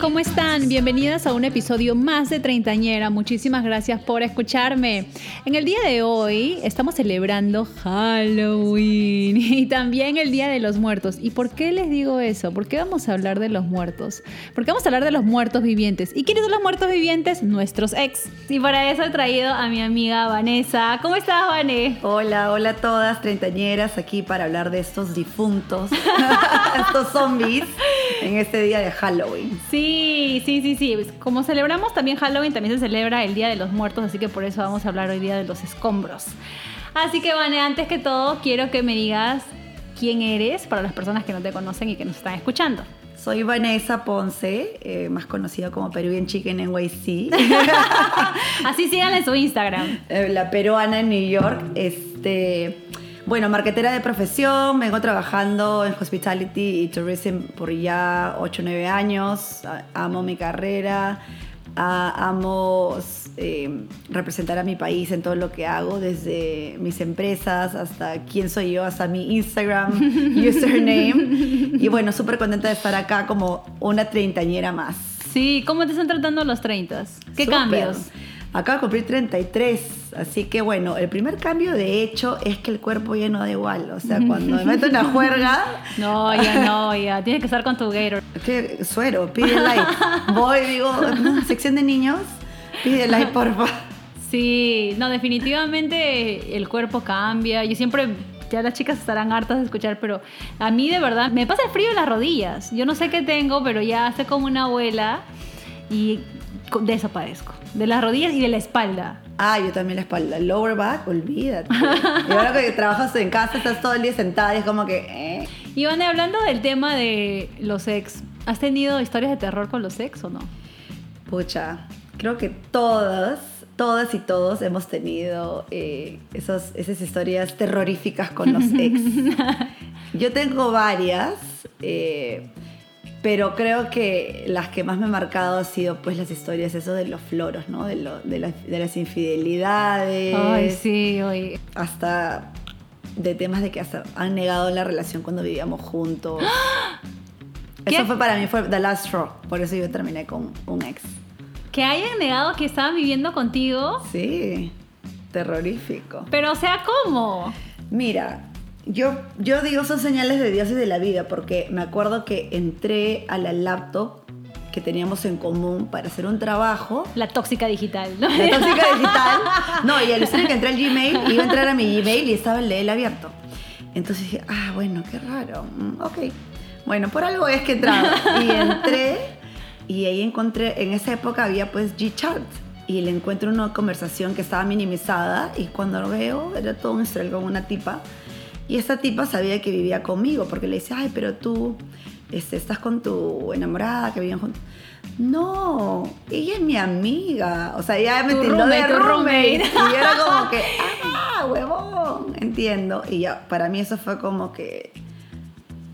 ¿cómo están? Bienvenidas a un episodio más de Treintañera. Muchísimas gracias por escucharme. En el día de hoy estamos celebrando Halloween y también el Día de los Muertos. ¿Y por qué les digo eso? ¿Por qué vamos a hablar de los muertos? Porque vamos a hablar de los muertos vivientes. ¿Y quiénes son los muertos vivientes? Nuestros ex. Y para eso he traído a mi amiga Vanessa. ¿Cómo estás, Vané? Hola, hola a todas, treintañeras, aquí para hablar de estos difuntos, estos zombies en este día de Halloween. Sí, sí, sí, sí. Como celebramos también Halloween, también se celebra el Día de los Muertos, así que por eso vamos a hablar hoy día de los escombros. Así que, Vane, antes que todo, quiero que me digas quién eres para las personas que no te conocen y que nos están escuchando. Soy Vanessa Ponce, eh, más conocida como Peruvian Chicken NYC. Así síganle en su Instagram. Eh, La peruana en New York. Este, bueno, marquetera de profesión, vengo trabajando en hospitality y tourism por ya 8 o 9 años. Amo mi carrera, amo eh, representar a mi país en todo lo que hago, desde mis empresas hasta quién soy yo, hasta mi Instagram username. Y bueno, súper contenta de estar acá como una treintañera más. Sí, ¿cómo te están tratando los 30? ¿Qué Súper. cambios? Acabo de cumplir 33, así que bueno, el primer cambio de hecho es que el cuerpo ya no da igual. O sea, cuando me meto en la juerga, No, ya no, ya. Tienes que estar con tu Gator. ¿qué suero? Pide like. Voy, digo, "No, sección de niños, pide like, por favor. Sí, no, definitivamente el cuerpo cambia. Yo siempre, ya las chicas estarán hartas de escuchar, pero a mí de verdad me pasa el frío en las rodillas. Yo no sé qué tengo, pero ya hace como una abuela y co- desaparezco. De las rodillas y de la espalda. Ah, yo también la espalda. Lower back, olvídate. Y ahora que trabajas en casa, estás todo el día sentada y es como que... eh. Iván, hablando del tema de los ex, ¿has tenido historias de terror con los ex o no? Pucha, creo que todas, todas y todos hemos tenido eh, esos, esas historias terroríficas con los ex. Yo tengo varias, eh, pero creo que las que más me han marcado han sido pues las historias eso de los floros, ¿no? De, lo- de, las- de las infidelidades. Ay, sí, oye. Hasta de temas de que hasta han negado la relación cuando vivíamos juntos. ¿Qué? Eso fue para mí, fue the last straw. Por eso yo terminé con un ex. Que hayan negado que estaban viviendo contigo. Sí, terrorífico. Pero, o sea, ¿cómo? Mira, yo, yo digo son señales de Dios y de la vida porque me acuerdo que entré a la laptop que teníamos en común para hacer un trabajo. La tóxica digital, ¿no? La tóxica digital. No, y aluciné que entré al Gmail, iba a entrar a mi Gmail y estaba el de él abierto. Entonces dije, ah, bueno, qué raro. Mm, ok. Bueno, por algo es que entraba. Y entré y ahí encontré, en esa época había pues G-Chat. Y le encuentro una conversación que estaba minimizada y cuando lo veo era todo un historial con una tipa. Y esa tipa sabía que vivía conmigo porque le dice, ay, pero tú este, estás con tu enamorada que vivían juntos. No, ella es mi amiga. O sea, ella me tildó de roommate. Y yo era como que, ah, huevón, entiendo. Y ya, para mí eso fue como que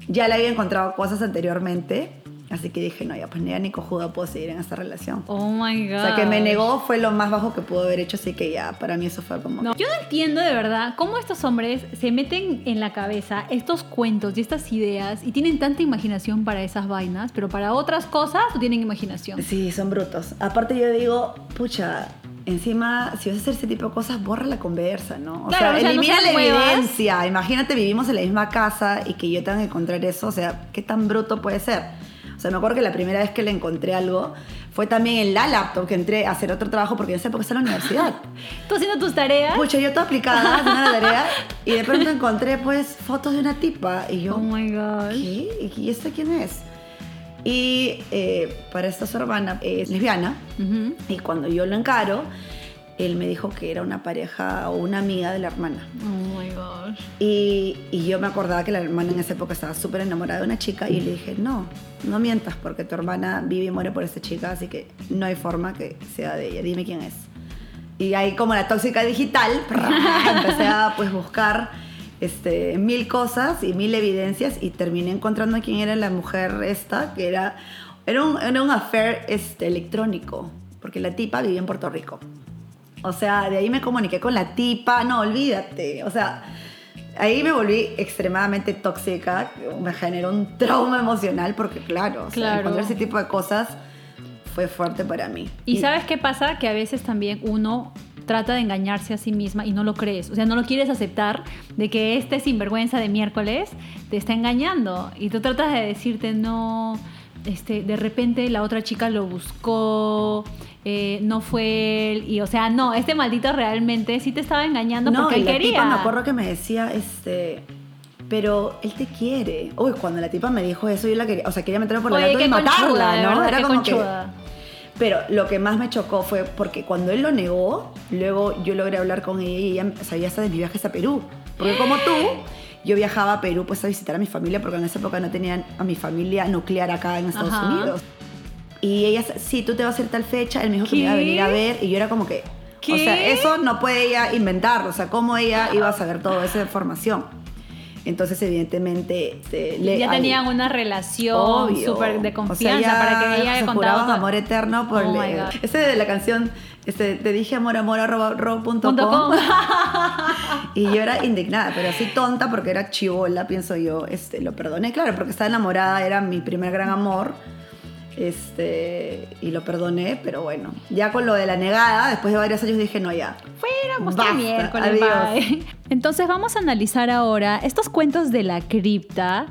ya le había encontrado cosas anteriormente. Así que dije, no, ya pues ni ya ni cojuda puedo seguir en esta relación. Oh my god. O sea, que me negó fue lo más bajo que pudo haber hecho, así que ya, para mí eso fue como... No, yo no entiendo de verdad cómo estos hombres se meten en la cabeza estos cuentos y estas ideas y tienen tanta imaginación para esas vainas, pero para otras cosas no tienen imaginación. Sí, son brutos. Aparte yo digo, pucha, encima, si vas a hacer ese tipo de cosas, borra la conversa, ¿no? O Claro, o sea, sea, no elimina sean la evidencia. Imagínate, vivimos en la misma casa y que yo tenga que encontrar eso. O sea, ¿qué tan bruto puede ser? Sea, me acuerdo que la primera vez que le encontré algo fue también en la laptop que entré a hacer otro trabajo porque en esa época estaba en la universidad. Tú haciendo tus tareas. Pucha, yo toda aplicada, haciendo la tarea, y de pronto encontré pues fotos de una tipa y yo, Oh my god. ¿qué? ¿Y esta quién es? Y eh, para esta su hermana es lesbiana, y cuando yo lo encaro, él me dijo que era una pareja o una amiga de la hermana. Oh my gosh. Y, y yo me acordaba que la hermana en esa época estaba súper enamorada de una chica y le dije, no, no mientas porque tu hermana vive y muere por esta chica, así que no hay forma que sea de ella, dime quién es. Y ahí como la tóxica digital, empecé a pues buscar este, mil cosas y mil evidencias y terminé encontrando quién era la mujer esta, que era, era, un, era un affair este, electrónico, porque la tipa vivía en Puerto Rico. O sea, de ahí me comuniqué con la tipa, no, olvídate, o sea, ahí me volví extremadamente tóxica, me generó un trauma emocional porque claro, o sea, Claro. encontrar ese tipo de cosas fue fuerte para mí. Y sabes qué pasa? Que a veces también uno trata de engañarse a sí misma y no lo crees. O sea, no lo quieres aceptar de que este sinvergüenza de miércoles te está engañando. Y tú tratas de decirte, no, este, de repente la otra chica lo buscó, eh, no fue él. Y o sea, no, este maldito realmente sí te estaba engañando no, porque y él la quería. tipa me acuerdo que me decía, este, pero él te quiere. Uy, cuando la tipa me dijo eso, yo la quería, o sea, quería meterme por la Oye, qué y matarla, ¿no? Era que. Pero lo que más me chocó fue porque cuando él lo negó, luego yo logré hablar con ella y ella sabía hasta de mis viajes a Perú. Porque como tú, yo viajaba a Perú pues a visitar a mi familia porque en esa época no tenían a mi familia nuclear acá en Estados Ajá. Unidos. Y ella, sí, tú te vas a ir tal fecha, él me dijo que me iba a venir a ver y yo era como que... O sea, eso no puede ella inventarlo, o sea, ¿cómo ella iba a saber toda esa información? Entonces, evidentemente, este, le- ya tenían una relación súper de O sea, confianza para que ella se haya contado amor eterno por Oh el- ese de la canción este, te dije amor amor arroba ro punto Punto com. com. y yo era indignada pero así tonta porque era chivola pienso yo este lo perdoné claro porque estaba enamorada era mi primer gran amor este y lo perdoné pero bueno ya con lo de la negada después de varios años dije no ya Fuéramos Basta, el miércoles, bye. Entonces vamos a analizar ahora estos cuentos de la cripta,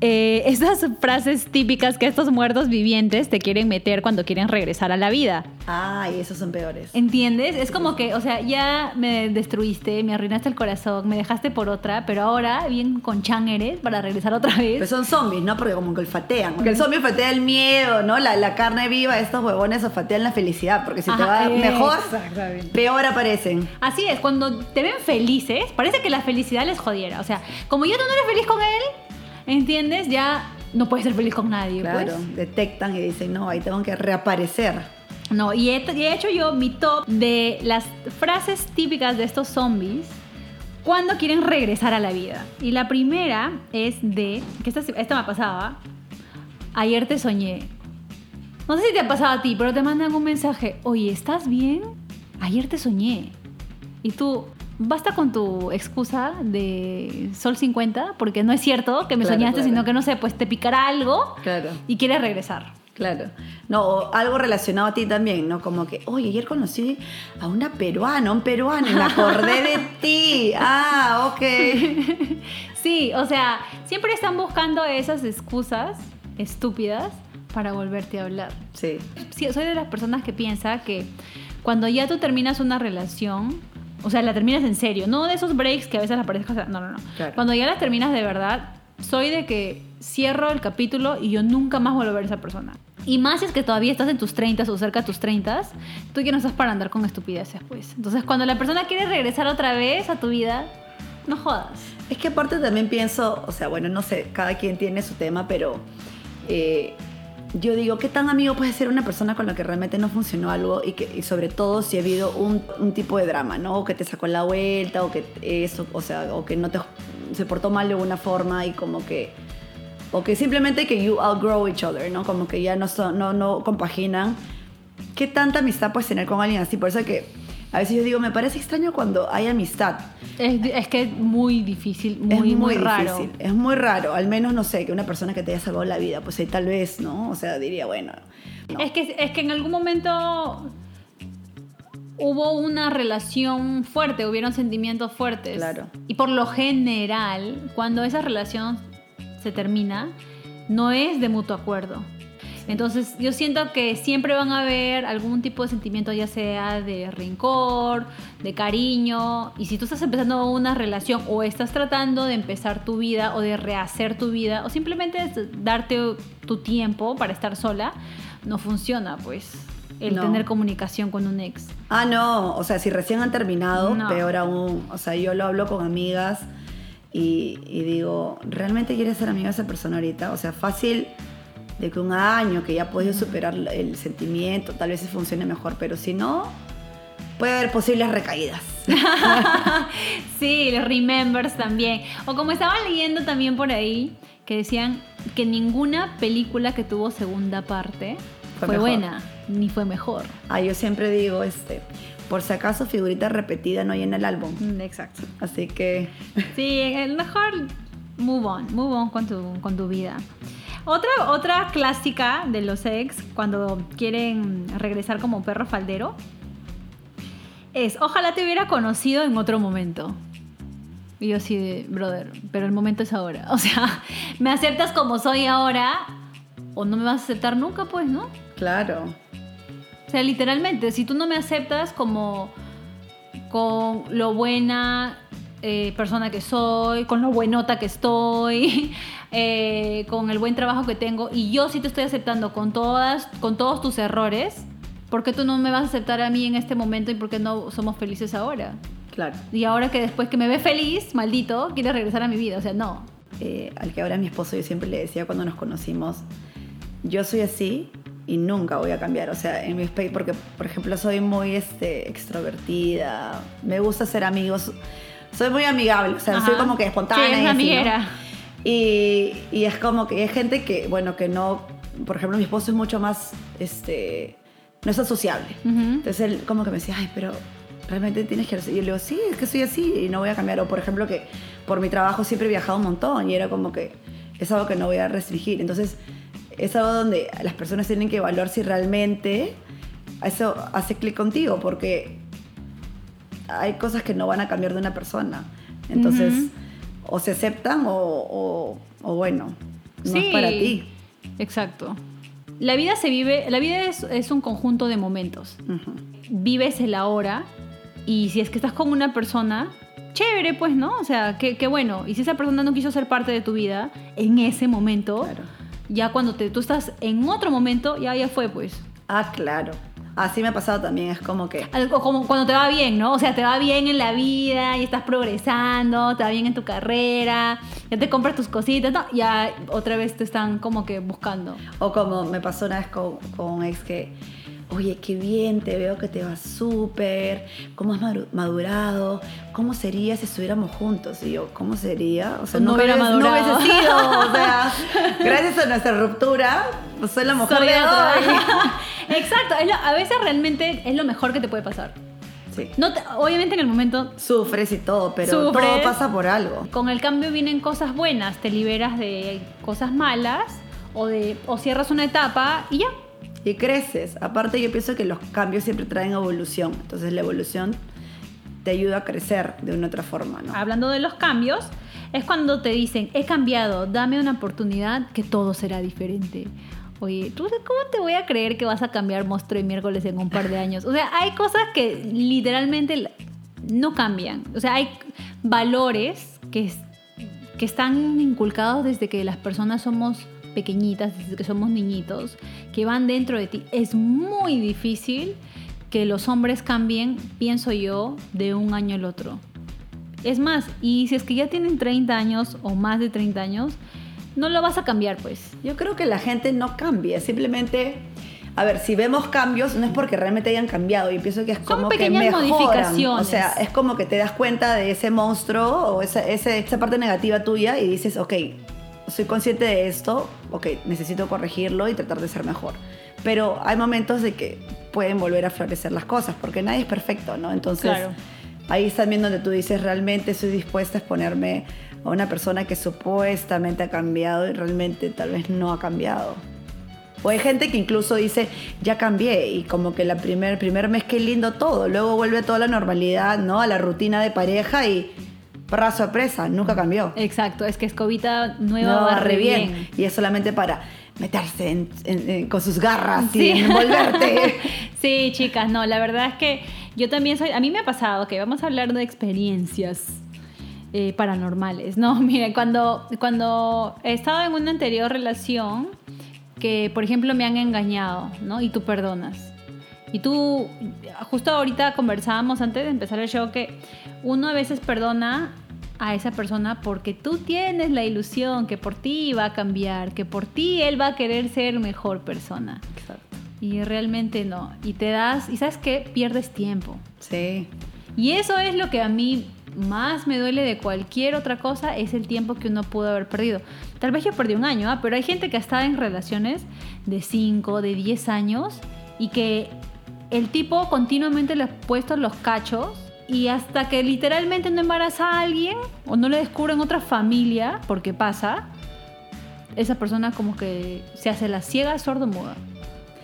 eh, esas frases típicas que estos muertos vivientes te quieren meter cuando quieren regresar a la vida. ay esos son peores ¿Entiendes? Es como que, o sea, ya me destruiste, me arruinaste el corazón, me dejaste por otra, pero ahora bien con chan eres para regresar otra Pero vez. son zombies, ¿no? Porque como que olfatean. Porque el zombie olfatea el miedo, ¿no? La, la carne viva, estos huevones olfatean la felicidad. Porque si te Ajá, va mejor, exactamente. peor aparecen. Así es, cuando te ven felices, parece que la felicidad les jodiera. O sea, como tú no eres feliz con él, ¿entiendes? Ya no puedes ser feliz con nadie. Claro, pues. detectan y dicen, no, ahí tengo que reaparecer. No, y he, hecho yo mi top de las frases típicas de estos zombies cuando quieren regresar a la vida. Y la primera es de, que esta, esta me pasaba, ayer te soñé. No sé si te ha pasado a ti, pero te mandan un mensaje, oye, ¿estás bien? Ayer te soñé. Y tú, basta con tu excusa de Sol 50, porque no es cierto que me Claro, soñaste, claro. sino que no sé, pues te picará algo Claro. y quieres regresar. Claro. No, o algo relacionado a ti también, ¿no? Como que, oye, ayer conocí a una peruana, un peruano, y me acordé de ti. Ah, ok. Sí, o sea, siempre están buscando esas excusas estúpidas para volverte a hablar. Sí. Sí, soy de las personas que piensa que cuando ya tú terminas una relación, o sea, la terminas en serio, no de esos breaks que a veces las parejas, no, no, no. Claro. Cuando ya la terminas de verdad, soy de que cierro el capítulo y yo nunca más vuelvo a ver a esa persona. Y más si es que todavía estás en tus 30 o cerca de tus 30, tú ya no estás para andar con estupideces, pues. Entonces, cuando la persona quiere regresar otra vez a tu vida, no jodas. Es que aparte también pienso, o sea, bueno, no sé, cada quien tiene su tema, pero eh, yo digo, ¿qué tan amigo puede ser una persona con la que realmente no funcionó algo y, que, y sobre todo si ha habido un, tipo de drama, ¿no? O que te sacó la vuelta, o que eso, o sea, o que no te se portó mal de alguna forma y como que o que simplemente que you outgrow each other, ¿no? Como que ya no no, no compaginan. ¿Qué tanta amistad puedes tener con alguien así? Por eso que a veces yo digo, me parece extraño cuando hay amistad. Es, es que es muy difícil, muy, es muy, muy, raro. difícil, es muy raro. Al menos, no sé, que una persona que te haya salvado la vida, pues ahí tal vez, ¿no? O sea, diría, bueno. no. Es, que, es que en algún momento hubo una relación fuerte, hubieron sentimientos fuertes. Claro. Y por lo general, cuando esa relación se termina, no es de mutuo acuerdo. Entonces yo siento que siempre van a haber algún tipo de sentimiento, ya sea de rencor, de cariño, y si tú estás empezando una relación o estás tratando de empezar tu vida o de rehacer tu vida o simplemente darte tu tiempo para estar sola, no funciona pues el No. tener comunicación con un ex. Ah, no, o sea, si recién han terminado, No. peor aún. O sea, yo lo hablo con amigas y, y digo, ¿realmente quieres ser amiga de esa persona ahorita? O sea, fácil de que un año que ya podido superar el sentimiento, tal vez se funcione mejor, pero si no, puede haber posibles recaídas. Sí, los remembers también. O como estaba leyendo también por ahí, que decían que ninguna película que tuvo segunda parte Fue buena, ni fue mejor. Ah, yo siempre digo, este, por si acaso figurita repetida no hay en el álbum. Mm, Exacto. Así que Sí, el mejor move on, move on con tu, con tu vida. Otra, otra clásica de los ex cuando quieren regresar como perro faldero es, ojalá te hubiera conocido en otro momento. Y yo sí, de, brother, pero el momento es ahora. O sea, me aceptas como soy ahora o no me vas a aceptar nunca, pues, ¿no? claro. O sea, literalmente, si tú no me aceptas como con lo buena eh, persona que soy, con lo buenota que estoy, eh, con el buen trabajo que tengo, y yo sí te estoy aceptando con, todas, con todos tus errores, ¿por qué tú no me vas a aceptar a mí en este momento y por qué no somos felices ahora? Claro. Y ahora que después que me ve feliz, maldito, quieres regresar a mi vida. O sea, no. Eh, al que ahora mi esposo, yo siempre le decía cuando nos conocimos, yo soy así y nunca voy a cambiar. O sea, en mi space, porque por ejemplo soy muy este, extrovertida, me gusta ser amigos, soy muy amigable, o sea, soy Ajá. como que espontánea. Sí, es una así, ¿no? amiguera. Y, y es como que hay gente que, bueno, que no, por ejemplo, mi esposo es mucho más, este, no es tan sociable. Ujú. Entonces él como que me decía, ay, pero realmente tienes que... Y yo le digo, sí, es que soy así y no voy a cambiar. O por ejemplo que por mi trabajo siempre he viajado un montón y era como que es algo que no voy a restringir. Entonces es algo donde las personas tienen que evaluar si realmente eso hace clic contigo porque hay cosas que no van a cambiar de una persona. Entonces o se aceptan o, o- o bueno, no Sí. es para ti. Exacto. La vida se vive, la vida es, es un conjunto de momentos. Vives el ahora y si es que estás con una persona, chévere pues, ¿no? O sea, qué, qué bueno. Y si esa persona no quiso ser parte de tu vida en ese momento, Claro. ya cuando te, tú estás en otro momento, ya, ya fue pues. Ah, claro. Así me ha pasado también, es como que... Como cuando te va bien, ¿no? O sea, te va bien en la vida y estás progresando, te va bien en tu carrera, ya te compras tus cositas, ¿no? Ya otra vez te están como que buscando. O como me pasó una vez con, con un ex que, oye, qué bien, te veo que te vas súper, cómo has madurado, cómo sería si estuviéramos juntos. Y yo, ¿cómo sería? O sea, No nunca hubiera no madurado. hubiese sido. O sea, gracias a nuestra ruptura, pues soy la mujer Soy de hoy. Exacto, lo- a veces realmente es lo mejor que te puede pasar. Sí. No te- obviamente en el momento Sufres y todo, pero Sufres. todo pasa por algo. con el cambio vienen cosas buenas, te liberas de cosas malas o, de, o cierras una etapa y ya. Y creces. Aparte, yo pienso que los cambios siempre traen evolución. Entonces, la evolución te ayuda a crecer de una otra forma, ¿no? Hablando de los cambios, es cuando te dicen, he cambiado, dame una oportunidad que todo será diferente. Oye, ¿tú cómo te voy a creer que vas a cambiar monstruo y miércoles en un par de años? O sea, hay cosas que literalmente no cambian. O sea, hay valores que, que están inculcados desde que las personas somos pequeñitas, desde que somos niñitos, que van dentro de ti. Es muy difícil que los hombres cambien, pienso yo, de un año al otro. Es más, y si es que ya tienen 30 años o más de 30 años, no lo vas a cambiar, pues. Yo creo que la gente no cambia, simplemente, a ver, si vemos cambios, no es porque realmente hayan cambiado, y pienso que es Son como que pequeñas mejoran. modificaciones. O sea, es como que te das cuenta de ese monstruo o esa, esa parte negativa tuya y dices, ok, soy consciente de esto, ok, necesito corregirlo y tratar de ser mejor. Pero hay momentos de que pueden volver a florecer las cosas, porque nadie es perfecto, ¿no? Entonces, Claro. ahí es también donde tú dices, realmente estoy dispuesta a exponerme a una persona que supuestamente ha cambiado y realmente tal vez no ha cambiado. O hay gente que incluso dice, ya cambié y como que la primer, primer mes qué lindo todo, luego vuelve a toda la normalidad, ¿no? A la rutina de pareja y para sorpresa, nunca cambió. Exacto, es que escobita nueva No, va re bien. bien. Y es solamente para meterse en- en- en- con sus garras Sí. y envolverte. sí, chicas, no, la verdad es que yo también soy, a mí me ha pasado que vamos a hablar de experiencias eh, paranormales, ¿no? Miren, cuando, cuando he estado en una anterior relación que, por ejemplo, me han engañado, ¿no? Y tú perdonas. Y tú, justo ahorita conversábamos antes de empezar el show que uno a veces perdona a esa persona porque tú tienes la ilusión que por ti va a cambiar, que por ti él va a querer ser mejor persona. Exacto. Y realmente no. Y te das, y sabes qué, pierdes tiempo. Sí. Y eso es lo que a mí más me duele de cualquier otra cosa, es el tiempo que uno pudo haber perdido. Tal vez yo perdí un año, ¿ah? pero hay gente que ha estado en relaciones de 5, de 10 años y que el tipo continuamente le ha puesto los cachos y hasta que literalmente no embaraza a alguien o no le descubren otra familia, porque pasa, esa persona como que se hace la ciega sordo muda.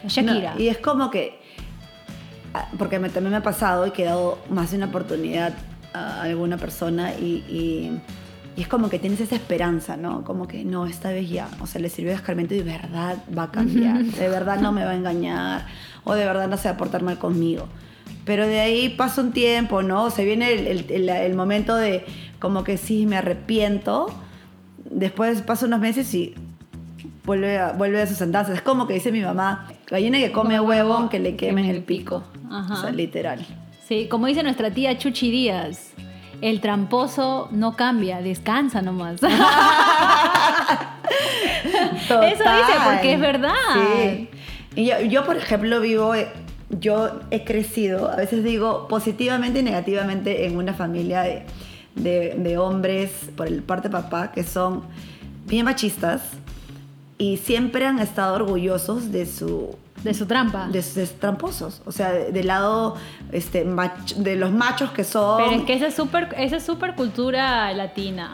Shakira. No, y es como que, ah, porque me- también me ha pasado y que he dado más de una oportunidad a alguna persona y, y- y es como que tienes esa esperanza, ¿no? Como que no, esta vez ya, o sea, le sirvió de escarmiento y de verdad va a cambiar, de verdad no me va a engañar o de verdad no se va a portar mal conmigo. Pero de ahí pasa un tiempo, ¿no? Se viene el, el- el- el momento de como que sí, me arrepiento. Después pasa unos meses y vuelve a, vuelve a sus andanzas. Es como que dice mi mamá, gallina que come huevo aunque le quemen el pico. Ajá. O sea, literal. Sí, como dice nuestra tía Chuchi Díaz, el tramposo no cambia, descansa nomás. Eso dice, porque es verdad. Sí. Y yo, yo, por ejemplo, vivo, eh, yo he crecido, a veces digo positivamente y negativamente en una familia de, de- de hombres por el parte de papá que son bien machistas y siempre han estado orgullosos de su De su trampa. de sus tramposos, o sea, de- del lado este, mach- de los machos que son Pero es que esa es súper esa es súper cultura latina.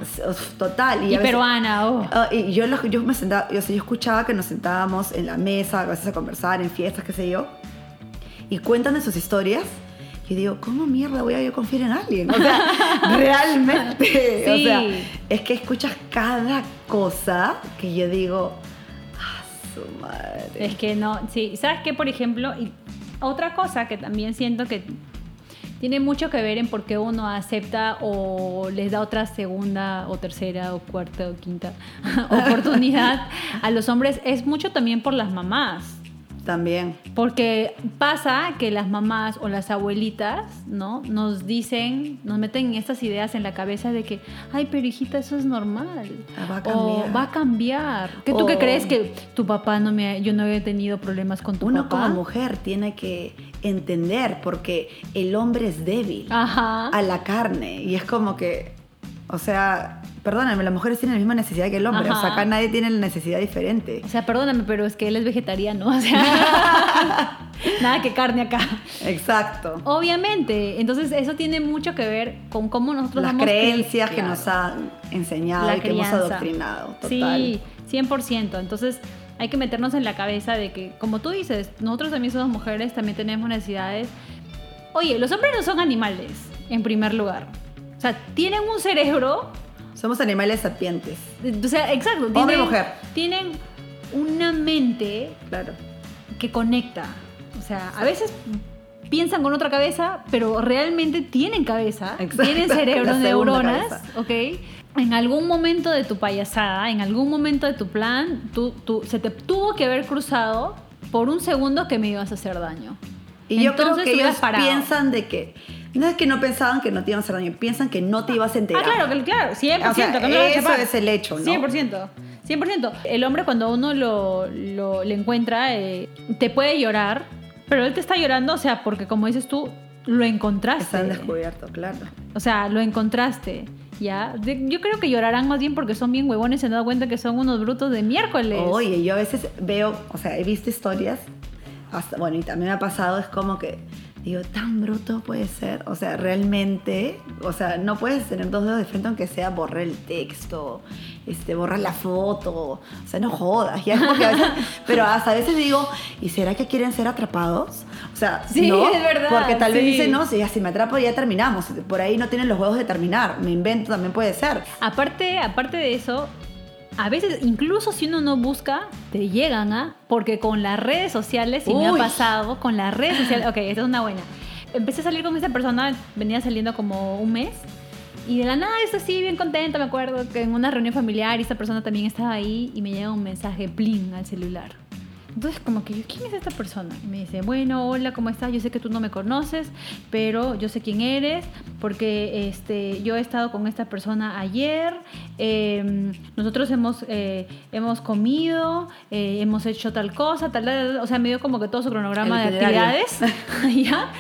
total Y, veces- peruana, oh. Ah, y yo, yo me sentaba, yo, o sea, yo escuchaba que nos sentábamos en la mesa, a veces a conversar, en fiestas, qué sé yo, y cuentan de sus historias. Y digo, ¿cómo mierda voy a yo confiar en alguien? O sea, realmente. O sea, es que escuchas cada cosa que yo digo, ¡ah, madre! Es que no, sí. ¿Sabes qué, por ejemplo? Y otra cosa que también siento que tiene mucho que ver en por qué uno acepta o les da otra segunda o tercera o cuarta o quinta oportunidad a los hombres es mucho también por las mamás. También. Porque pasa que las mamás o las abuelitas, ¿no? Nos dicen, nos meten estas ideas en la cabeza de que, ay, pero hijita, eso es normal. Ah, va a O cambiar. va a cambiar. ¿Que tú qué O- crees que tu papá no me, yo no he tenido problemas con tu Uno papá? como mujer tiene que entender porque el hombre es débil. Ajá. a la carne. Y es como que, o sea, perdóname, las mujeres tienen la misma necesidad que el hombre. O sea, acá nadie tiene la necesidad diferente. O sea, perdóname, pero es que él es vegetariano. O sea, nada que carne acá. Exacto. Obviamente. Entonces, eso tiene mucho que ver con cómo nosotros Las creencias que nos han enseñado La y que hemos adoctrinado. Total. Sí, 100%. Entonces hay que meternos en la cabeza de que, como tú dices, nosotros también somos mujeres, también tenemos necesidades. Oye, los hombres no son animales, en primer lugar. O sea, tienen un cerebro, Somos animales sapientes. o sea, exacto. Hombre y tienen- mujer. Tienen una mente Claro. que conecta. O sea, a veces piensan con otra cabeza, pero realmente tienen cabeza, Exacto, tienen cerebro, neuronas, cabeza. ¿ok? En algún momento de tu payasada, en algún momento de tu plan, tú, tú- se te tuvo que haber cruzado por un segundo que me ibas a hacer daño. Y yo Entonces creo que ellos parado. piensan de que. No es que no pensaban que no te iban a hacer daño, piensan que no te ibas a enterar. Ah, claro, que- claro, 100%. O sea, que no eso es el hecho, ¿no? 100%. 100%. El hombre cuando uno lo, lo- le encuentra, eh, te puede llorar, pero él te está llorando, o sea, porque como dices tú, lo encontraste. Están descubiertos, claro. O sea, lo encontraste. ¿Ya? Yo creo que llorarán más bien porque son bien huevones y se han dado cuenta que son unos brutos de miércoles. Oye, yo a veces veo, o sea, he visto historias, hasta, bueno, y también me ha pasado, es como que digo, tan bruto puede ser. O sea, realmente, o sea, no puedes tener dos dedos de frente aunque sea borrar el texto, este, borrar la foto, o sea, no jodas. ya es como que a veces- pero hasta a veces digo, ¿y será que quieren ser atrapados? O sea, Sí, no, es verdad, porque tal vez dicen, no, si, ya, si me atrapo ya terminamos. Por ahí no tienen los huevos de terminar. Me invento, también puede ser. Aparte, aparte de eso, a veces, incluso si uno no busca, te llegan a. Porque con las redes sociales, y me ha pasado, con las redes sociales. Ok, esta es una buena. Empecé a salir con esta persona, venía saliendo como un mes. Y de la nada, esto así, bien contenta, me acuerdo que en una reunión familiar, y esta persona también estaba ahí, y me llega un mensaje, pling, al celular. Entonces, como que yo, ¿quién es esta persona? Y me dice, bueno, hola, ¿cómo estás? Yo sé que tú no me conoces, pero yo sé quién eres, porque este, yo he estado con esta persona ayer, eh, nosotros hemos, eh, hemos comido, eh, hemos hecho tal cosa, tal, tal, tal, o sea, me dio como que todo su cronograma El de actividades, ¿ya?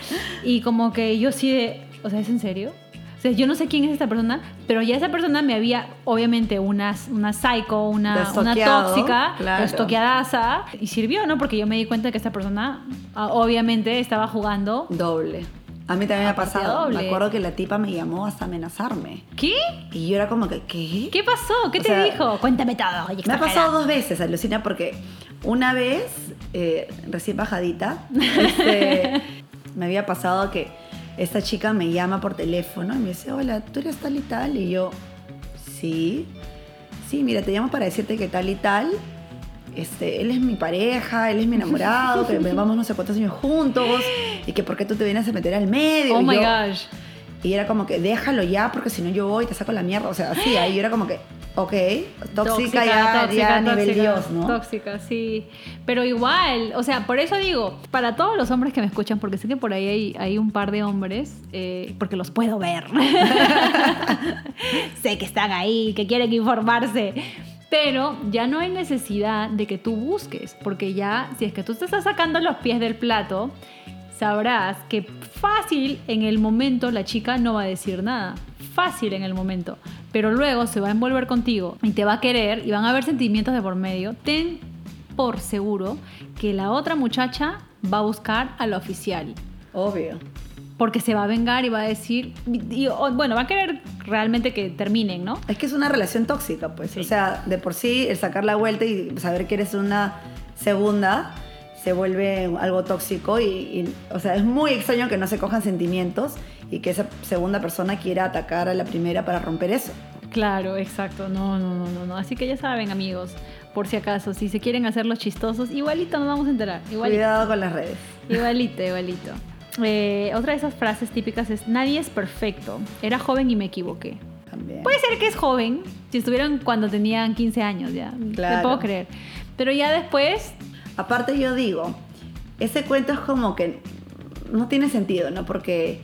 Y como que yo sí de, o sea, ¿es en serio? O sea, yo no sé quién es esta persona, pero ya esa persona me había, obviamente, una, una psycho, una, una tóxica, claro. estoqueadaza, y sirvió, ¿no? Porque yo me di cuenta que esta persona, ah, obviamente, estaba jugando. Doble. A mí también me ha pasado. doble. Me acuerdo que la tipa me llamó hasta amenazarme. ¿Qué? Y yo era como que, ¿qué? ¿Qué pasó? ¿Qué O te sea, dijo? Cuéntame todo. y Me ha pasado dos veces, alucina, porque una vez, eh, recién bajadita, este, me había pasado que esta chica me llama por teléfono y me dice, hola, tú eres tal y tal. Y yo, sí, sí, mira, te llamo para decirte que tal y tal. Este, él es mi pareja, él es mi enamorado, que llevamos no sé cuántos años juntos y que por qué tú te vienes a meter al medio. Oh Y my yo- gosh. Y era como que déjalo ya porque si no yo voy y te saco la mierda. O sea, así, ahí yo era como que, ok, tóxica, ya, ya a nivel tóxica, Dios, ¿no? Tóxica, sí. Pero igual, o sea, por eso digo, para todos los hombres que me escuchan, porque sé que por ahí hay, hay un par de hombres, eh, porque los puedo ver. sé que están ahí, que quieren informarse. Pero ya no hay necesidad de que tú busques, porque ya, si es que tú te estás sacando los pies del plato, sabrás que fácil en el momento la chica no va a decir nada. Fácil en el momento. Pero luego se va a envolver contigo y te va a querer y van a haber sentimientos de por medio. Ten por seguro que la otra muchacha va a buscar a la oficial. Obvio. Porque se va a vengar y va a decir, y- bueno, va a querer realmente que terminen, ¿no? Es que es una relación tóxica, pues. Sí. O sea, de por sí, el sacar la vuelta y saber que eres una segunda se vuelve algo tóxico y, y, o sea, es muy extraño que no se cojan sentimientos y que esa segunda persona quiera atacar a la primera para romper eso. Claro, exacto. No, no, no, no, no. Así que ya saben, amigos, por si acaso, si se quieren hacer los chistosos, igualito nos vamos a enterar. Igualito. Cuidado con las redes. Igualito, igualito. Eh, otra de esas frases típicas es, nadie es perfecto. Era joven y me equivoqué. También. Puede ser que es joven, si estuvieran cuando tenían 15 años ya. Te Claro. puedo creer. Pero ya después, Aparte yo digo, ese cuento es como que no tiene sentido, ¿no? Porque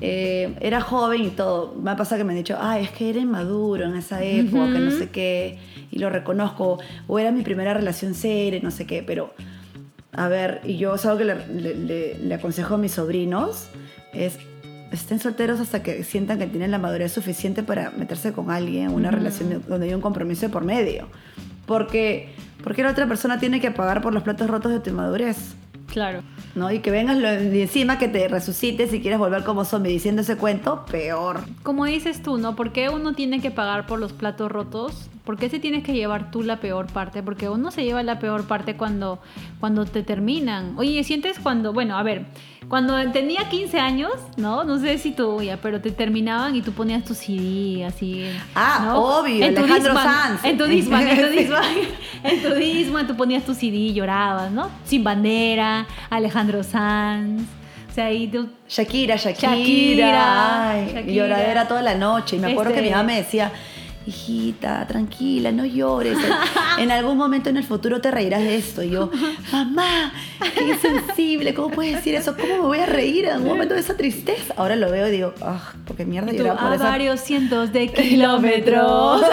eh, era joven y todo. Me ha pasado que me han dicho, ay, es que era inmaduro en esa época, que no Ujú. sé qué, y lo reconozco, o era mi primera relación seria, no sé qué, pero a ver, y yo es algo que le, le- le- le aconsejo a mis sobrinos, es estén solteros hasta que sientan que tienen la madurez suficiente para meterse con alguien, una Ujú. relación de- donde hay un compromiso de por medio. Porque, porque la otra persona tiene que pagar por los platos rotos de tu inmadurez. claro. ¿No? Y que vengas lo- encima que te resucites si quieres volver como zombie diciendo ese cuento, peor. Como dices tú, ¿no? ¿Por qué uno tiene que pagar por los platos rotos? ¿Por qué se tienes que llevar tú la peor parte? Porque uno se lleva la peor parte cuando, cuando te terminan. Oye, sientes cuando, bueno, a ver, cuando tenía 15 años, ¿no? No sé si tú ya, pero te terminaban y tú ponías tu CD así. Ah, ¿no? obvio, En tu Alejandro Sanz. En tu Discman, en tu Sí. Discman. En tu Discman tú ponías tu CD y llorabas, ¿no? Sin bandera, Alejandro Sanz. O sea, ahí tú Shakira, Shakira. Shakira, ay, Shakira. lloradera toda la noche. Y me acuerdo Este- que mi mamá me decía, hijita, tranquila, no llores. En algún momento en el futuro te reirás de esto. Y yo, mamá, qué insensible, ¿cómo puedes decir eso? ¿Cómo me voy a reír en algún momento de esa tristeza? Ahora lo veo y digo, ah, porque mierda llorar por a esa... varios cientos de kilómetros.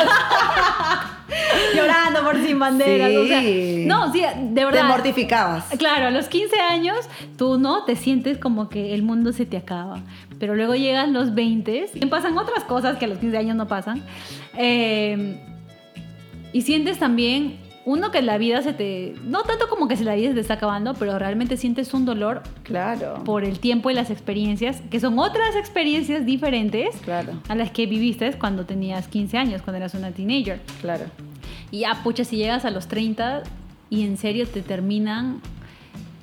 Llorando por sin banderas. Sí. o sea, no, sí, de Te verdad. mortificabas. Claro, a los 15 años tú no te sientes como que el mundo se te acaba. Pero luego llegan los 20 y pasan otras cosas que a los 15 años no pasan. Eh, y sientes también, uno, que la vida se te. No tanto como que se la vida se te está acabando, pero realmente sientes un dolor Claro. por el tiempo y las experiencias, que son otras experiencias diferentes Claro, a las que viviste cuando tenías 15 años, cuando eras una teenager. claro. Y ya, pucha, si llegas a los 30 y en serio te terminan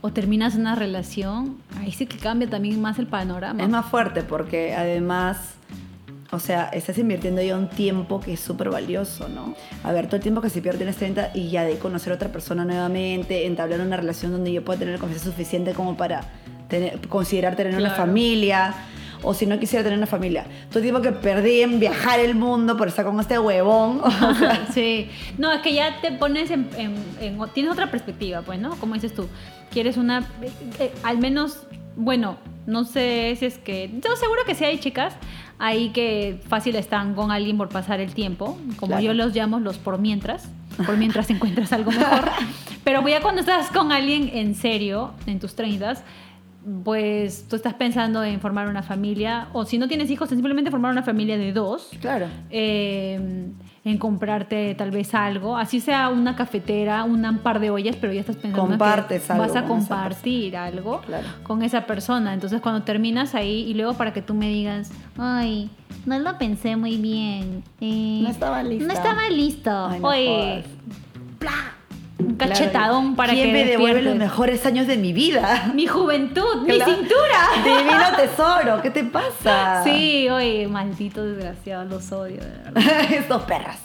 o terminas una relación, ahí sí que cambia también más el panorama. Es más fuerte porque además, o sea, estás invirtiendo ya un tiempo que es súper valioso, ¿no? A ver, todo el tiempo que se pierde tienes 30 y ya de conocer a otra persona nuevamente, entablar una relación donde yo pueda tener confianza suficiente como para tener, considerar tener una familia. O si no quisiera tener una familia. Todo el tiempo que perdí en viajar el mundo por estar con este huevón. o sea, sí. No, es que ya te pones en, en- en- Tienes otra perspectiva, pues, ¿no? Como dices tú. Quieres una... eh, eh, al menos, bueno, no sé si es que... Yo seguro que sí hay chicas ahí que fácil están con alguien por pasar el tiempo. Como Claro. yo los llamo los por mientras. Por mientras encuentras algo mejor. Pero ya cuando estás con alguien en serio, en tus 30 pues tú estás pensando en formar una familia, o si no tienes hijos, simplemente formar una familia de dos. Claro. eh, en comprarte tal vez algo, así sea una cafetera, un par de ollas, pero ya estás pensando Compartes que algo vas a compartir algo Claro. con esa persona. Entonces cuando terminas ahí y luego para que tú me digas, ay, no lo pensé muy bien. eh, No estaba lista". No estaba listo. Ay, no Oye, jodas. Un Claro. cachetadón para ¿Quién que me devuelve los despiertes. mejores años de mi vida? Mi juventud, mi Claro. cintura. Divino tesoro, ¿qué te pasa? Sí, oye, maldito desgraciado, los odio, de verdad. Estos perras.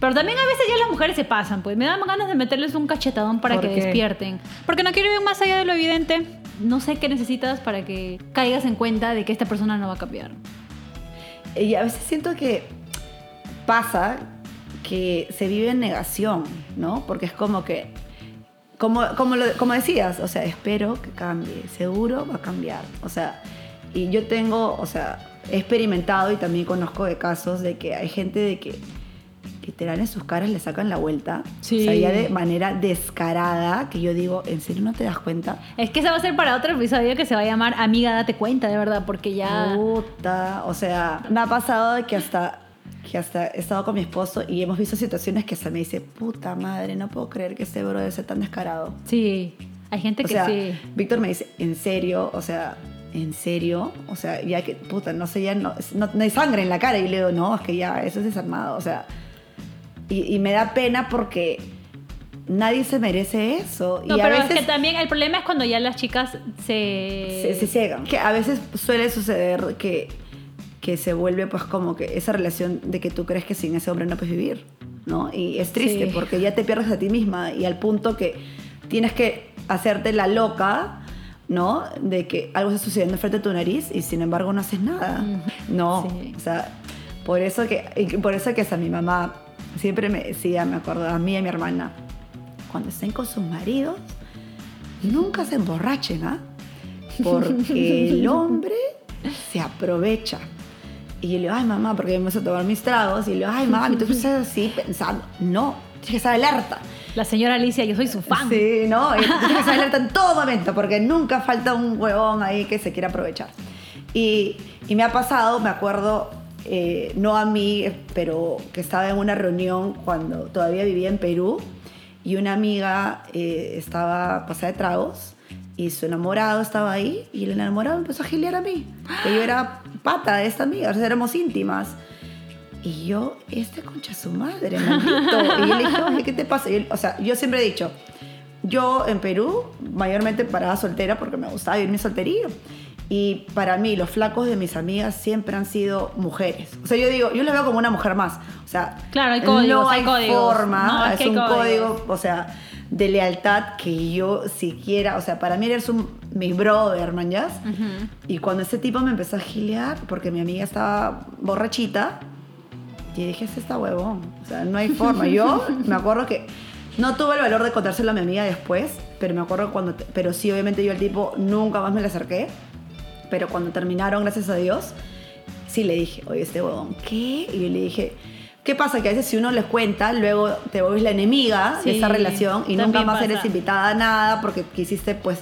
Pero también a veces ya las mujeres se pasan, pues me dan ganas de meterles un cachetadón para ¿Por que qué? despierten. Porque no quiero ir más allá de lo evidente. No sé qué necesitas para que caigas en cuenta de que esta persona no va a cambiar. Y a veces siento que pasa que se vive en negación, ¿no? Porque es como que, como, como, lo- como decías, o sea, espero que cambie, seguro va a cambiar. O sea, y yo tengo, o sea, he experimentado y también conozco de casos de que hay gente de que literal en sus caras le sacan la vuelta. Sí. O sea, ya de manera descarada, que yo digo, ¿en serio no te das cuenta? Es que ese va a ser para otro episodio que se va a llamar Amiga, date cuenta, de verdad, porque ya... Puta, o sea, me ha pasado de que hasta que hasta he estado con mi esposo y hemos visto situaciones que hasta me dice, puta madre, no puedo creer que este brother sea tan descarado. Sí, hay gente O que sea, sí. Víctor me dice, ¿en serio? O sea, ¿en serio? O sea, ya que, puta, no sé, ya no, no, no hay sangre en la cara. Y le digo, no, es que ya, eso es desarmado. O sea, y, y me da pena porque nadie se merece eso. No, y a pero veces es que también el problema es cuando ya las chicas se... se, se ciegan. Que a veces suele suceder que, que se vuelve pues como que esa relación de que tú crees que sin ese hombre no puedes vivir, ¿no? Y es triste Sí. porque ya te pierdes a ti misma y al punto que tienes que hacerte la loca, ¿no? De que algo está sucediendo frente a tu nariz y sin embargo no haces nada. No, Sí. o sea, por eso que, por eso que hasta mi mamá siempre me decía, me acuerdo, a mí y a mi hermana, cuando estén con sus maridos, nunca se emborrachen, ¿ah? Porque el hombre se aprovecha. Y yo le digo, ay mamá, porque me empiezo a tomar mis tragos. Y le digo, ay mamá, y tú estás así pensando. No, tienes que estar alerta. La señora Alicia, yo soy su fan. Sí, no, tú tienes que estar alerta en todo momento, porque nunca falta un huevón ahí que se quiera aprovechar. Y, y me ha pasado, me acuerdo, eh, no a mí, pero que estaba en una reunión cuando todavía vivía en Perú y una amiga eh, estaba pasada de tragos y su enamorado estaba ahí y el enamorado empezó a gilear a mí, que yo era pata de esta amiga, o sea, éramos íntimas. Y yo, este concha su madre, maldito. Y yo le dije, oye, ¿qué te pasa? O sea, yo siempre he dicho, yo en Perú, mayormente parada soltera porque me gustaba vivir mi soltería. Y para mí, los flacos de mis amigas siempre han sido mujeres. O sea, yo digo, yo les veo como una mujer más. O sea, Claro, hay códigos, no hay hay, forma, No, es es, que hay un códigos. código, o sea, de lealtad que yo siquiera, o sea, para mí eres un, mi brother, man, ¿ya? Ujú. Y cuando ese tipo me empezó a gilear, porque mi amiga estaba borrachita, y dije, este está huevón. O sea, no hay forma. Yo me acuerdo que no tuve el valor de contárselo a mi amiga después, pero me acuerdo cuando. Pero sí, obviamente yo al tipo nunca más me le acerqué. Pero cuando terminaron, gracias a Dios, sí le dije, oye, este huevón, ¿qué? Y yo le dije. ¿Qué pasa? Que a veces si uno les cuenta, luego te vuelves la enemiga Sí, de esa relación y nunca más pasa. eres invitada a nada porque quisiste pues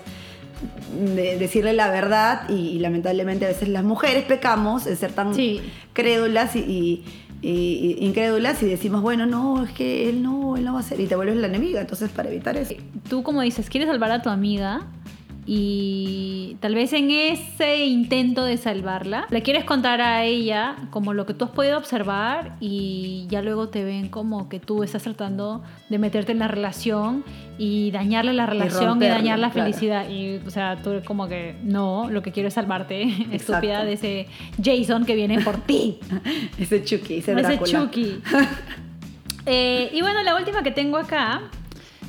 de- decirle la verdad y, y lamentablemente a veces las mujeres pecamos en ser tan Sí. crédulas y- y incrédulas y decimos, bueno, no, es que él no, él no va a ser y te vuelves la enemiga. Entonces, para evitar eso. Tú como dices, quieres salvar a tu amiga y tal vez en ese intento de salvarla, le quieres contar a ella como lo que tú has podido observar y ya luego te ven como que tú estás tratando de meterte en la relación y dañarle la relación y, dañar la claro. felicidad. Y, o sea, tú como que no, lo que quiero es salvarte, estúpida, de ese Jason que viene por ti. Ese Chucky, ese Ese. Chucky. Eh, y bueno, la última que tengo acá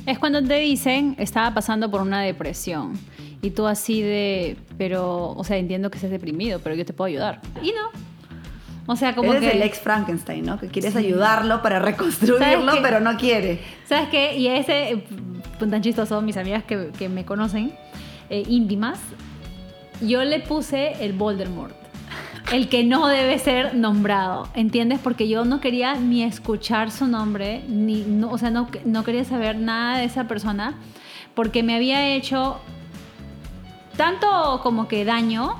es cuando te dicen estaba pasando por una depresión. Y tú así de, pero, o sea, entiendo que estés deprimido, pero yo te puedo ayudar. Y no. O sea, como Ese que... es el ex Frankenstein, ¿no? Que quieres ayudarlo para reconstruirlo, pero no quiere. ¿Sabes qué? Y ese, eh, pues, tan chistoso, mis amigas que, que me conocen, eh, íntimas, yo le puse el Voldemort. El que no debe ser nombrado, ¿entiendes? Porque yo no quería ni escuchar su nombre, ni, no, o sea, no, no quería saber nada de esa persona, porque me había hecho tanto como que daño,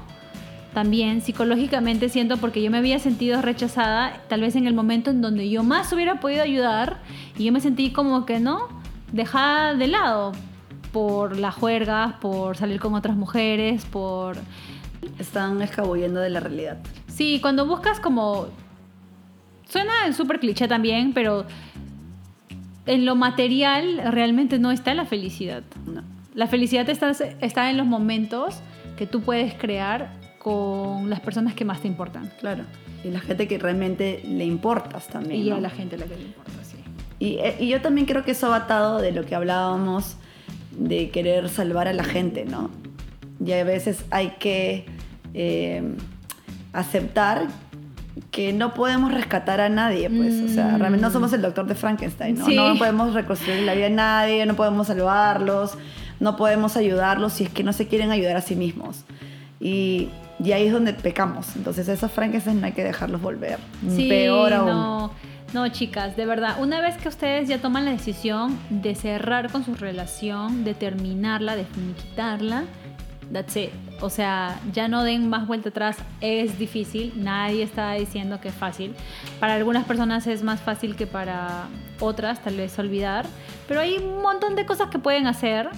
también psicológicamente siento porque yo me había sentido rechazada, tal vez en el momento en donde yo más hubiera podido ayudar, y yo me sentí como que no, dejada de lado por las juergas, por salir con otras mujeres, por... Están escabullendo de la realidad. Sí, cuando buscas como... Suena súper cliché también, pero en lo material realmente no está la felicidad. No. La felicidad está, está en los momentos que tú puedes crear con las personas que más te importan. Claro. Y la gente que realmente le importas también. Y ¿no? a la gente a la que le importa, sí. Y, eh, y yo también creo que eso va atado de lo que hablábamos de querer salvar a la gente, ¿no? Y a veces hay que eh, aceptar que no podemos rescatar a nadie, pues. O sea, realmente no somos el doctor de Frankenstein, ¿no? Sí. No podemos reconstruir la vida de nadie, no podemos salvarlos, no podemos ayudarlos si es que no se quieren ayudar a sí mismos. Y, y ahí es donde pecamos. Entonces, esos Frankenstein no hay que dejarlos volver. Sí, Peor aún. no. No, chicas, de verdad, una vez que ustedes ya toman la decisión de cerrar con su relación, de terminarla, de finiquitarla, that's it. O sea, ya no den más vuelta atrás, es difícil, nadie está diciendo que es fácil. Para algunas personas es más fácil que para otras, tal vez olvidar, pero hay un montón de cosas que pueden hacer.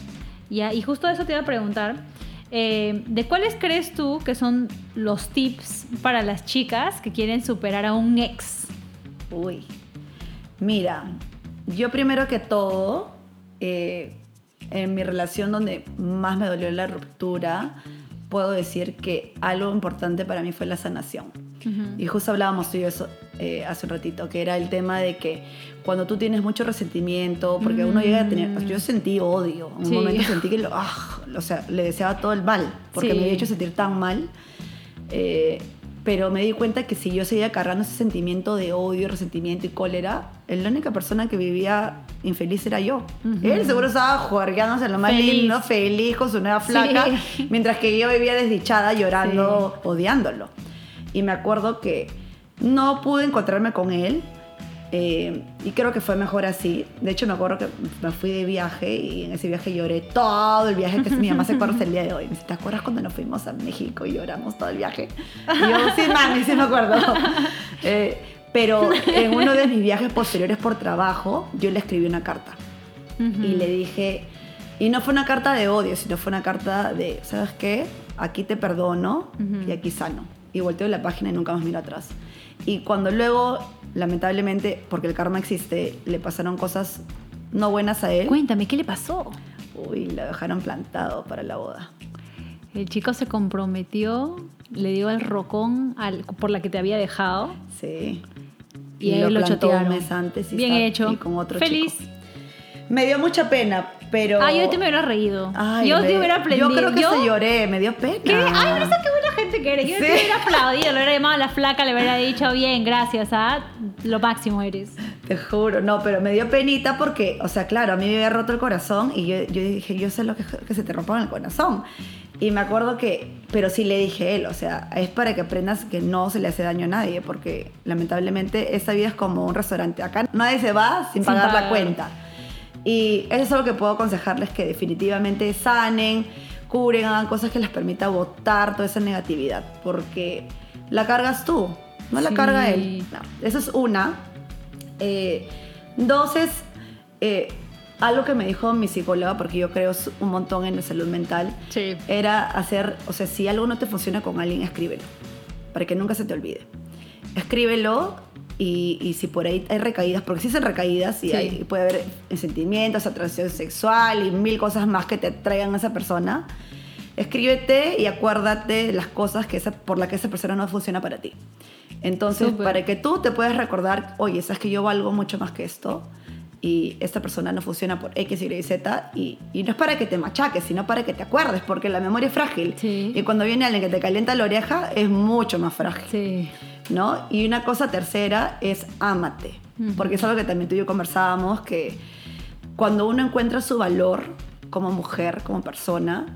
¿Ya? Y justo eso te iba a preguntar. eh, ¿De cuáles crees tú que son los tips para las chicas que quieren superar a un ex? Uy. Mira, yo primero que todo, eh, en mi relación donde más me dolió la ruptura, puedo decir que algo importante para mí fue la sanación. Y justo hablábamos tú y yo eso eh, hace un ratito, que era el tema de que cuando tú tienes mucho resentimiento, porque uno llega a tener, yo sentí odio, en un Sí. momento sentí que lo, ah, o sea, le deseaba todo el mal, porque Sí. me había hecho sentir tan mal. Eh, pero me di cuenta que si yo seguía cargando ese sentimiento de odio, resentimiento y cólera, la única persona que vivía infeliz era yo. Ujú. Él seguro estaba juergueándose lo más Feliz. lindo, feliz con su nueva flaca, Sí. mientras que yo vivía desdichada, llorando, odiándolo. Y me acuerdo que no pude encontrarme con él. eh, y creo que fue mejor así. De hecho, me acuerdo que me fui de viaje y en ese viaje lloré todo el viaje que mi mamá se acuerda hasta el día de hoy. Me dice, ¿te acuerdas cuando nos fuimos a México y lloramos todo el viaje? Y yo, sí, mami, sí me acuerdo. Eh, pero en uno de mis viajes posteriores por trabajo, yo le escribí una carta y le dije, y no fue una carta de odio, sino fue una carta de, ¿sabes qué? Aquí te perdono y aquí sano. Y volteo la página y nunca más miro atrás. Y cuando luego, lamentablemente, porque el karma existe, le pasaron cosas no buenas a él, Cuéntame, ¿qué le pasó? uy, lo dejaron plantado para la boda. El chico se comprometió, le dio el rocón al- por la que te había dejado. Sí. Y él lo plantó chotearon. un mes antes y Bien está- hecho. y con otro Feliz. chico. Me dio mucha pena, pero... Ah, yo te me hubiera reído. Ay, yo me- te hubiera aprendido. Yo creo que ¿Yo? se lloré, me dio pena. ¿Qué? Ay, pero esa qué buena gente que. Yo Sí. te hubiera aplaudido, le hubiera llamado a la flaca, le hubiera dicho, bien, gracias, ¿ah? Lo máximo eres. Te juro, no, pero me dio penita porque, o sea, claro, a mí me había roto el corazón y yo, yo dije, yo sé lo que, que se te rompa en el corazón. Y me acuerdo que, pero sí le dije a él, o sea, es para que aprendas que no se le hace daño a nadie, porque lamentablemente esta vida es como un restaurante. Acá nadie se va sin Sin pagar, la cuenta. Y eso es algo que puedo aconsejarles que definitivamente sanen, curen, hagan cosas que les permita botar toda esa negatividad, porque la cargas tú, no la Sí. carga él. No, Eso es una. Eh, dos es eh, algo que me dijo mi psicóloga, porque yo creo un montón en la salud mental, Sí. era hacer, o sea, si algo no te funciona con alguien, escríbelo, para que nunca se te olvide. Escríbelo y, y si por ahí hay recaídas, porque sí son recaídas y Sí. hay- puede haber sentimientos, atracción sexual y mil cosas más que te traigan a esa persona, escríbete y acuérdate las cosas que esa, por las que esa persona no funciona para ti. Entonces, Súper. para que tú te puedas recordar, oye, sabes que yo valgo mucho más que esto y esta persona no funciona por X, Y, Z y, y no es para que te machaques, sino para que te acuerdes, porque la memoria es frágil. Sí. Y cuando viene alguien que te calienta la oreja, es mucho más frágil. Sí. ¿No? Y una cosa tercera es ámate, porque es algo que también tú y yo conversábamos, que cuando uno encuentra su valor como mujer, como persona,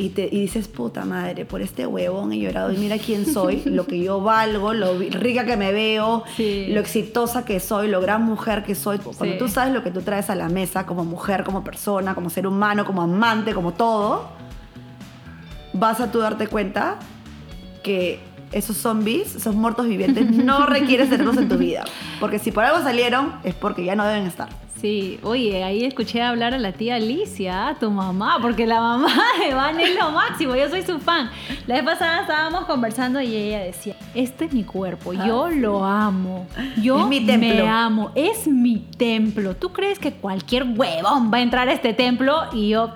y, te, y dices, puta madre, por este huevón he llorado y mira quién soy, lo que yo valgo, lo rica que me veo, Sí. lo exitosa que soy, lo gran mujer que soy. Cuando Sí. tú sabes lo que tú traes a la mesa como mujer, como persona, como ser humano, como amante, como todo, vas a tú darte cuenta que esos zombies, esos muertos vivientes, no requieres tenerlos en tu vida. Porque si por algo salieron, es porque ya no deben estar. Sí, oye, ahí escuché hablar a la tía Alicia, tu mamá, porque la mamá de Van es lo máximo, yo soy su fan. La vez pasada estábamos conversando y ella decía, este es mi cuerpo, yo Ah, lo amo, yo Es mi templo. me amo, es mi templo. ¿Tú crees que cualquier huevón va a entrar a este templo? Y yo...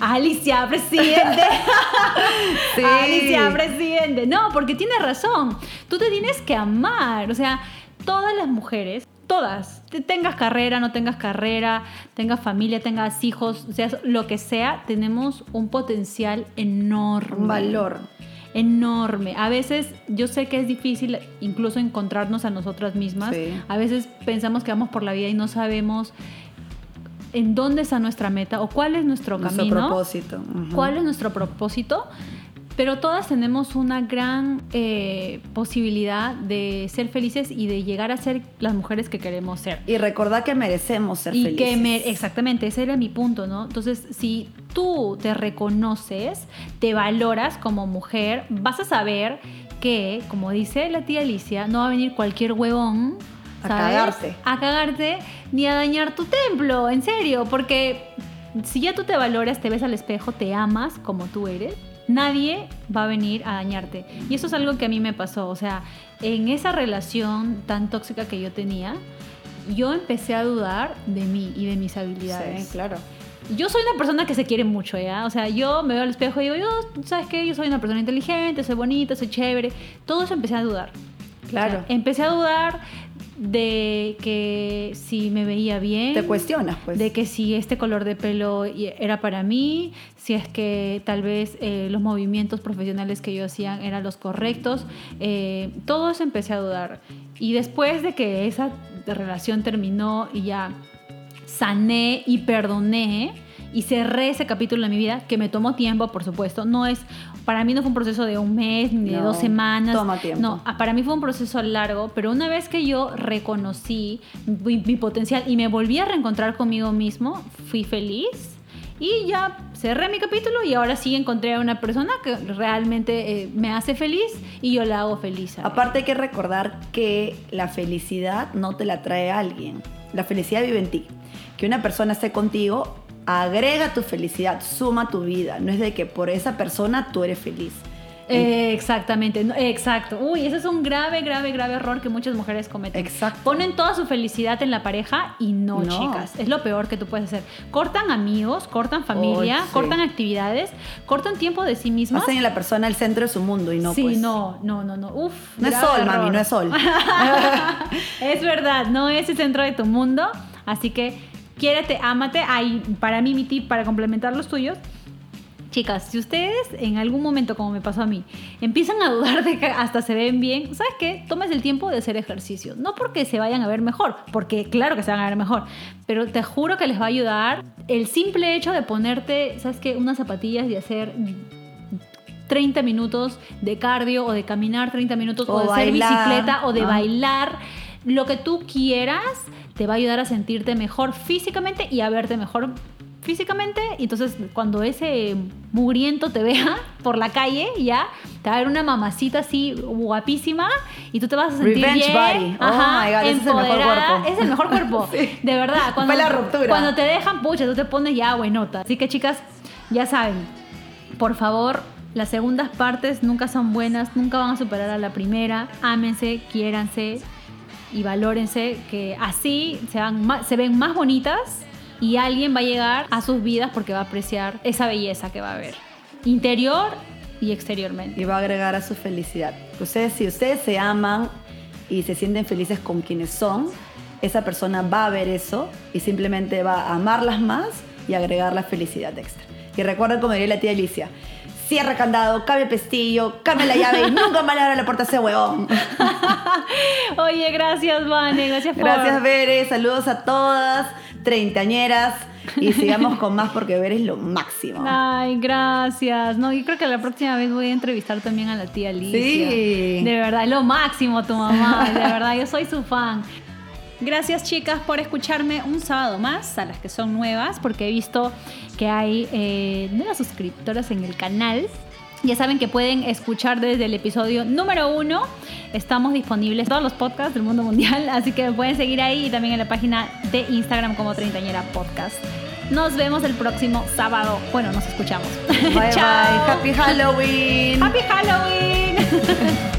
Alicia, presidente. Sí. Alicia, presidente. No, porque tienes razón. Tú te tienes que amar. O sea, todas las mujeres, todas, te- tengas carrera, no tengas carrera, tengas familia, tengas hijos, seas lo que sea, tenemos un potencial enorme. Un valor. Enorme. A veces yo sé que es difícil incluso encontrarnos a nosotras mismas. Sí. A veces pensamos que vamos por la vida y no sabemos en dónde está nuestra meta o cuál es nuestro, Nuestro camino propósito. Cuál es nuestro propósito, pero todas tenemos una gran eh, posibilidad de ser felices y de llegar a ser las mujeres que queremos ser. Y recordar que merecemos ser y felices. que me, exactamente, ese era mi punto, ¿no? Entonces, si tú te reconoces, te valoras como mujer, vas a saber que, como dice la tía Alicia, no va a venir cualquier huevón. A ¿sabes? cagarte. A cagarte ni a dañar tu templo, en serio, porque si ya tú te valoras, te ves al espejo, te amas como tú eres, nadie va a venir a dañarte. Y eso es algo que a mí me pasó, o sea, en esa relación tan tóxica que yo tenía, yo empecé a dudar de mí y de mis habilidades. Sí, claro. Yo soy una persona que se quiere mucho, ¿ya? O sea, yo me veo al espejo y digo, yo, ¿sabes qué? Yo soy una persona inteligente, soy bonita, soy chévere. Todo eso empecé a dudar. Claro. O sea, empecé a dudar de que si me veía bien. Te cuestionas, pues. De que si este color de pelo era para mí, si es que tal vez eh, los movimientos profesionales que yo hacía eran los correctos. eh, todo eso empecé a dudar. Y después de que esa relación terminó y ya sané y perdoné y cerré ese capítulo de mi vida, que me tomó tiempo, por supuesto. No es, para mí no fue un proceso de un mes ni de dos semanas. toma tiempo. No, ah, para mí fue un proceso largo, pero una vez que yo reconocí mi, mi potencial y me volví a reencontrar conmigo mismo, fui feliz y ya cerré mi capítulo y ahora sí encontré a una persona que realmente eh, me hace feliz y yo la hago feliz. a. Aparte hay que recordar que la felicidad no te la trae alguien. La felicidad vive en ti. Que una persona esté contigo agrega tu felicidad, suma tu vida. No es de que por esa persona tú eres feliz. Eh, exactamente, no, exacto. Uy, ese es un grave, grave, grave error que muchas mujeres cometen. Exacto. Ponen toda su felicidad en la pareja y no, No. chicas. Es lo peor que tú puedes hacer. Cortan amigos, cortan familia, sí. cortan actividades, cortan tiempo de sí mismas. Hacen a la persona el centro de su mundo y no sí, pues. no, no, no, no. Uf, No es sol, error. mami, no es sol. es verdad, no es el centro de tu mundo. Así que quiérete, ámate. Ahí, para mí, mi tip para complementar los tuyos. Chicas, si ustedes en algún momento, como me pasó a mí, empiezan a dudar de que hasta se ven bien, ¿sabes qué? Tomes el tiempo de hacer ejercicio. No porque se vayan a ver mejor, porque claro que se van a ver mejor, pero te juro que les va a ayudar el simple hecho de ponerte, ¿sabes qué? Unas zapatillas y hacer 30 minutos de cardio o de caminar 30 minutos o, O de hacer bicicleta o de Ah. bailar. Lo que tú quieras te va a ayudar a sentirte mejor físicamente y a verte mejor físicamente. Y entonces cuando ese mugriento te vea por la calle, ya, te va a ver una mamacita así guapísima y tú te vas a sentir Revenge bien. body. Oh my God, ese es el mejor cuerpo. Es el mejor cuerpo. Sí. De verdad. Cuando, Fue la ruptura. Cuando te dejan, pucha, tú te pones ya buenota. Así que chicas, ya saben, por favor, las segundas partes nunca son buenas, nunca van a superar a la primera. Ámense, quiéranse y valórense, que así se, van se ven más bonitas y alguien va a llegar a sus vidas porque va a apreciar esa belleza que va a haber, interior y exteriormente. y va a agregar a su felicidad. Ustedes, si ustedes se aman y se sienten felices con quienes son, esa persona va a ver eso y simplemente va a amarlas más y agregar la felicidad extra. Y recuerden como diría la tía Alicia, cierra candado, cambia el pestillo, cambia la llave y nunca más le abra la puerta a ese huevón. Oye, gracias, Vane, gracias por... Gracias, Bere. Saludos a todas, treintañeras. Y sigamos con más porque Bere es lo máximo. Ay, gracias. No, yo creo que la próxima vez voy a entrevistar también a la tía Alicia. Sí. De verdad, es lo máximo tu mamá. De verdad, yo soy su fan. Gracias chicas por escucharme un sábado más, a las que son nuevas, porque he visto que hay eh, nuevas suscriptoras en el canal. Ya saben que pueden escuchar desde el episodio número uno. Estamos disponibles en todos los podcasts del mundo mundial, así que pueden seguir ahí y también en la página de Instagram como Treintañera Podcast. Nos vemos el próximo sábado. Bueno, nos escuchamos. Bye Chao. bye. Happy Halloween. Happy Halloween.